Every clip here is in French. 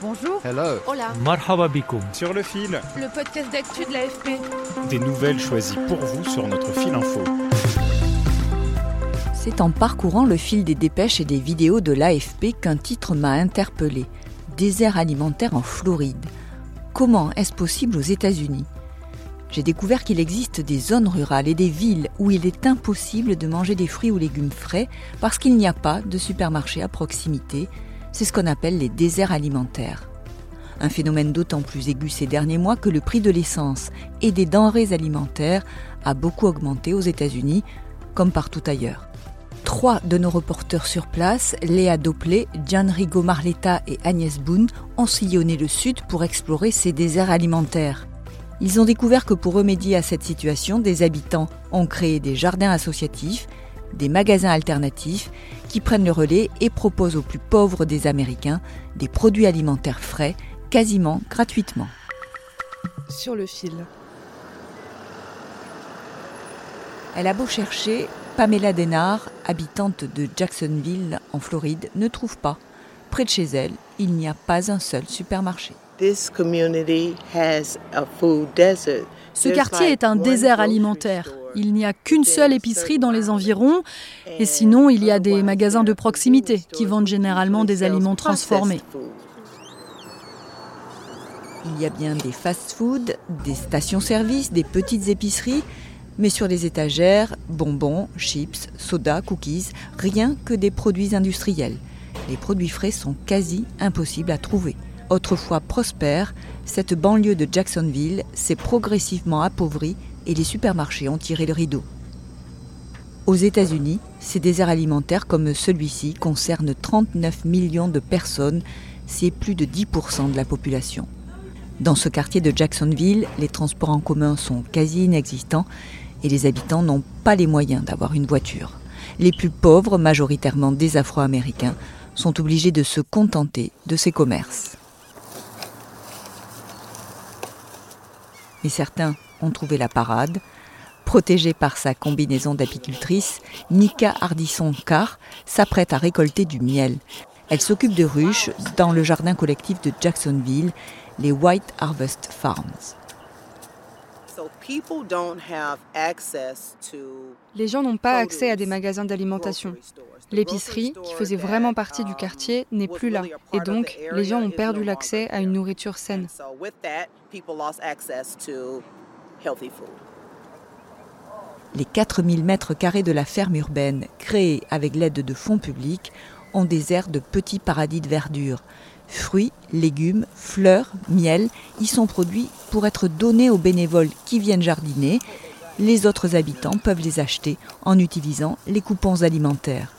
Bonjour. Hello. Hola. Marhaba Sur le fil, Le podcast d'actu de l'AFP. des nouvelles choisies pour vous sur notre fil info. C'est en parcourant le fil des dépêches et des vidéos de l'AFP qu'un titre m'a interpellé. Désert alimentaire en Floride. Comment est-ce possible aux États-Unis? J'ai découvert qu'il existe des zones rurales et des villes où il est impossible de manger des fruits ou légumes frais parce qu'il n'y a pas de supermarché à proximité. C'est ce qu'on appelle les déserts alimentaires. Un phénomène d'autant plus aigu ces derniers mois que le prix de l'essence et des denrées alimentaires a beaucoup augmenté aux États-Unis, comme partout ailleurs. Trois de nos reporters sur place, Léa Doplé, Gianrigo Marletta et Agnès Boone, ont sillonné le sud pour explorer ces déserts alimentaires. Ils ont découvert que pour remédier à cette situation, des habitants ont créé des jardins associatifs, des magasins alternatifs qui prennent le relais et proposent aux plus pauvres des Américains des produits alimentaires frais, quasiment gratuitement. Sur le fil. Elle a beau chercher, Pamela Denard, habitante de Jacksonville en Floride, ne trouve pas. Près de chez elle, il n'y a pas un seul supermarché. This community has a food desert. Ce quartier est un désert alimentaire. Il n'y a qu'une seule épicerie dans les environs et sinon il y a des magasins de proximité qui vendent généralement des aliments transformés. Il y a bien des fast-foods, des stations-service, des petites épiceries, mais sur les étagères, bonbons, chips, sodas, cookies, rien que des produits industriels. Les produits frais sont quasi impossibles à trouver. Autrefois prospère, cette banlieue de Jacksonville s'est progressivement appauvrie et les supermarchés ont tiré le rideau. Aux États-Unis, ces déserts alimentaires comme celui-ci concernent 39 millions de personnes, c'est plus de 10% de la population. Dans ce quartier de Jacksonville, les transports en commun sont quasi inexistants et les habitants n'ont pas les moyens d'avoir une voiture. Les plus pauvres, majoritairement des Afro-Américains, sont obligés de se contenter de ces commerces. Mais certains ont trouvé la parade. Protégée par sa combinaison d'apicultrice, Nika Hardisson-Carr s'apprête à récolter du miel. Elle s'occupe de ruches dans le jardin collectif de Jacksonville, les White Harvest Farms. Les gens n'ont pas accès à des magasins d'alimentation. L'épicerie, qui faisait vraiment partie du quartier, n'est plus là. Et donc, les gens ont perdu l'accès à une nourriture saine. Les 4000 mètres carrés de la ferme urbaine, créée avec l'aide de fonds publics, ont des aires de petits paradis de verdure. Fruits, légumes, fleurs, miel y sont produits pour être donnés aux bénévoles qui viennent jardiner. Les autres habitants peuvent les acheter en utilisant les coupons alimentaires.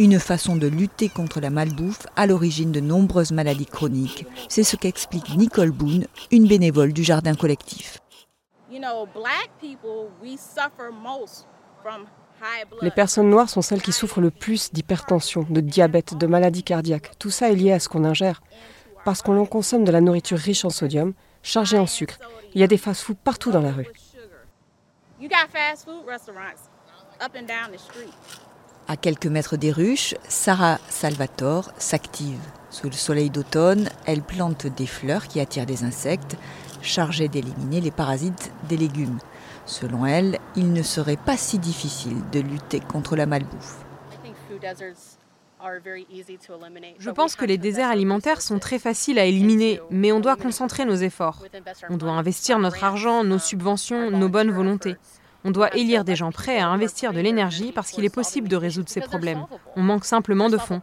Une façon de lutter contre la malbouffe à l'origine de nombreuses maladies chroniques. C'est ce qu'explique Nicole Boone, une bénévole du jardin collectif. Les personnes noires sont celles qui souffrent le plus d'hypertension, de diabète, de maladies cardiaques. Tout ça est lié à ce qu'on ingère. Parce qu'on en consomme de la nourriture riche en sodium, chargée en sucre. Il y a des fast-foods partout dans la rue. À quelques mètres des ruches, Sarah Salvatore s'active. Sous le soleil d'automne, elle plante des fleurs qui attirent des insectes, chargés d'éliminer les parasites des légumes. Selon elle, il ne serait pas si difficile de lutter contre la malbouffe. Je pense que les déserts alimentaires sont très faciles à éliminer, mais on doit concentrer nos efforts. On doit investir notre argent, nos subventions, nos bonnes volontés. On doit élire des gens prêts à investir de l'énergie parce qu'il est possible de résoudre ces problèmes. On manque simplement de fonds.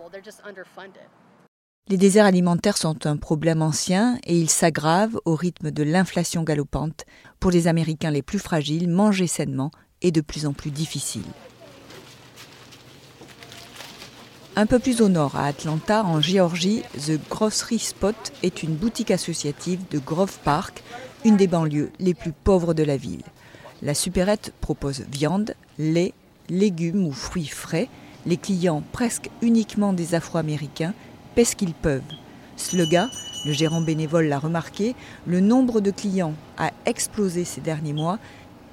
Les déserts alimentaires sont un problème ancien et ils s'aggravent au rythme de l'inflation galopante. Pour les Américains les plus fragiles, manger sainement est de plus en plus difficile. Un peu plus au nord, à Atlanta, en Géorgie, The Grocery Spot est une boutique associative de Grove Park, une des banlieues les plus pauvres de la ville. La supérette propose viande, lait, légumes ou fruits frais. Les clients, presque uniquement des Afro-Américains, paient ce qu'ils peuvent. Sluga, le gérant bénévole l'a remarqué, le nombre de clients a explosé ces derniers mois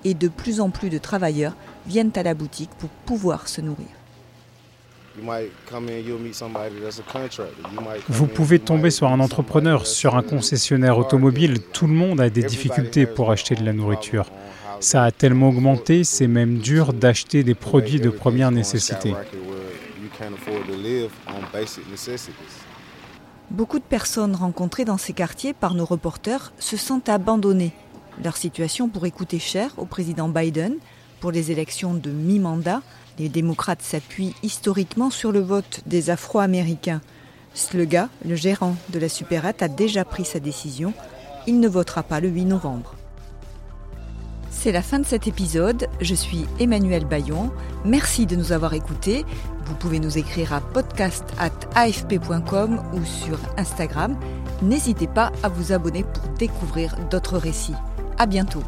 et de plus en plus de travailleurs viennent à la boutique pour pouvoir se nourrir. Vous pouvez tomber sur un entrepreneur, sur un concessionnaire automobile. Tout le monde a des difficultés pour acheter de la nourriture. Ça a tellement augmenté, c'est même dur d'acheter des produits de première nécessité. Beaucoup de personnes rencontrées dans ces quartiers par nos reporters se sentent abandonnées. Leur situation pourrait coûter cher au président Biden pour les élections de mi-mandat. Les démocrates s'appuient historiquement sur le vote des Afro-Américains. Sluga, le gérant de la supérette, a déjà pris sa décision. Il ne votera pas le 8 novembre. C'est la fin de cet épisode. Je suis Emmanuel Bayon. Merci de nous avoir écoutés. Vous pouvez nous écrire à podcast.afp.com ou sur Instagram. N'hésitez pas à vous abonner pour découvrir d'autres récits. À bientôt.